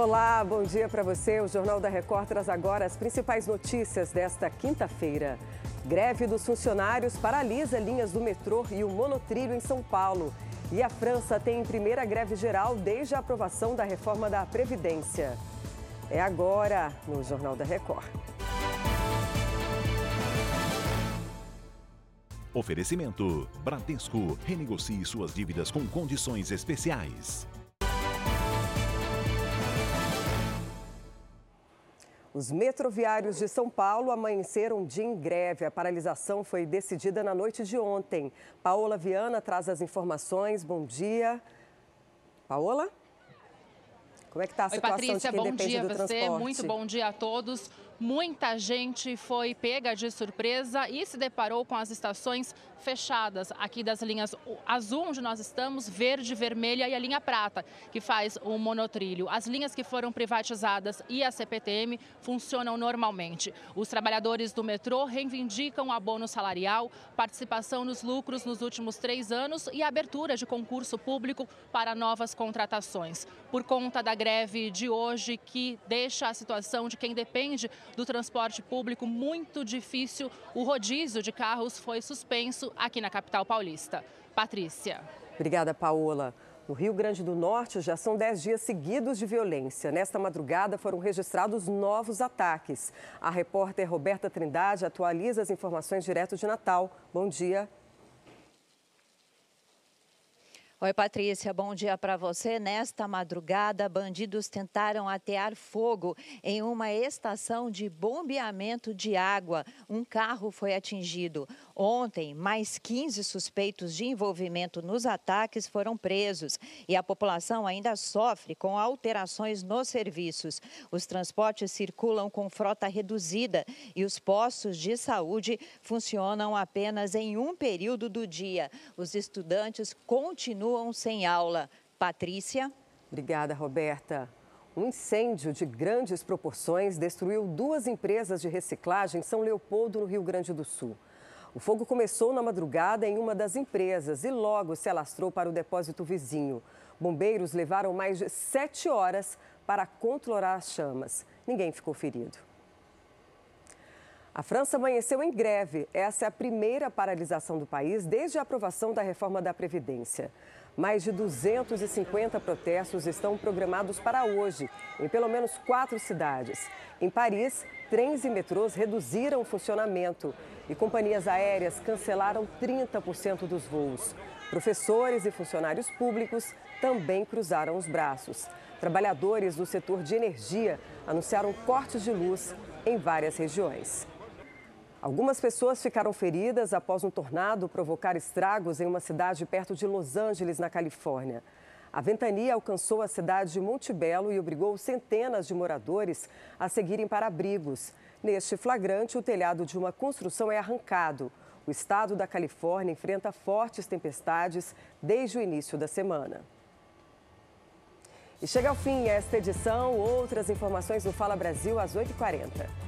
Olá, bom dia para você. O Jornal da Record traz agora as principais notícias desta quinta-feira. Greve dos funcionários paralisa linhas do metrô e o monotrilho em São Paulo. E a França tem primeira greve geral desde a aprovação da reforma da Previdência. É agora no Jornal da Record. Oferecimento: Bradesco. Renegocie suas dívidas com condições especiais. Os metroviários de São Paulo amanheceram de em greve. A paralisação foi decidida na noite de ontem. Paola Viana traz as informações. Bom dia. Paola? Como é que está a situação Oi, Patrícia, bom dia a você, transporte? muito bom dia a todos. Muita gente foi pega de surpresa e se deparou com as estações fechadas aqui das linhas azul, onde nós estamos, verde, vermelha e a linha prata, que faz o monotrilho. As linhas que foram privatizadas e a CPTM funcionam normalmente. Os trabalhadores do metrô reivindicam abono salarial, participação nos lucros nos últimos três anos e abertura de concurso público para novas contratações. Por conta da greve de hoje, que deixa a situação de quem depende do transporte público muito difícil, o rodízio de carros foi suspenso aqui na capital paulista. Patrícia. Obrigada, Paola. No Rio Grande do Norte, já são 10 dias seguidos de violência. Nesta madrugada foram registrados novos ataques. A repórter Roberta Trindade atualiza as informações direto de Natal. Bom dia. Oi, Patrícia, bom dia para você. Nesta madrugada, bandidos tentaram atear fogo em uma estação de bombeamento de água. Um carro foi atingido. Ontem, mais 15 suspeitos de envolvimento nos ataques foram presos e a população ainda sofre com alterações nos serviços. Os transportes circulam com frota reduzida e os postos de saúde funcionam apenas em um período do dia. Os estudantes continuam continuam sem aula. Patrícia. Obrigada, Roberta. Um incêndio de grandes proporções destruiu duas empresas de reciclagem em São Leopoldo, no Rio Grande do Sul. O fogo começou na madrugada em uma das empresas e logo se alastrou para o depósito vizinho. Bombeiros levaram mais de sete horas para controlar as chamas. Ninguém ficou ferido. A França amanheceu em greve. Essa é a primeira paralisação do país desde a aprovação da reforma da Previdência. Mais de 250 protestos estão programados para hoje, em pelo menos quatro cidades. Em Paris, trens e metrôs reduziram o funcionamento e companhias aéreas cancelaram 30% dos voos. Professores e funcionários públicos também cruzaram os braços. Trabalhadores do setor de energia anunciaram cortes de luz em várias regiões. Algumas pessoas ficaram feridas após um tornado provocar estragos em uma cidade perto de Los Angeles, na Califórnia. A ventania alcançou a cidade de Montebello e obrigou centenas de moradores a seguirem para abrigos. Neste flagrante, o telhado de uma construção é arrancado. O estado da Califórnia enfrenta fortes tempestades desde o início da semana. E chega ao fim esta edição. Outras informações no Fala Brasil às 8h40.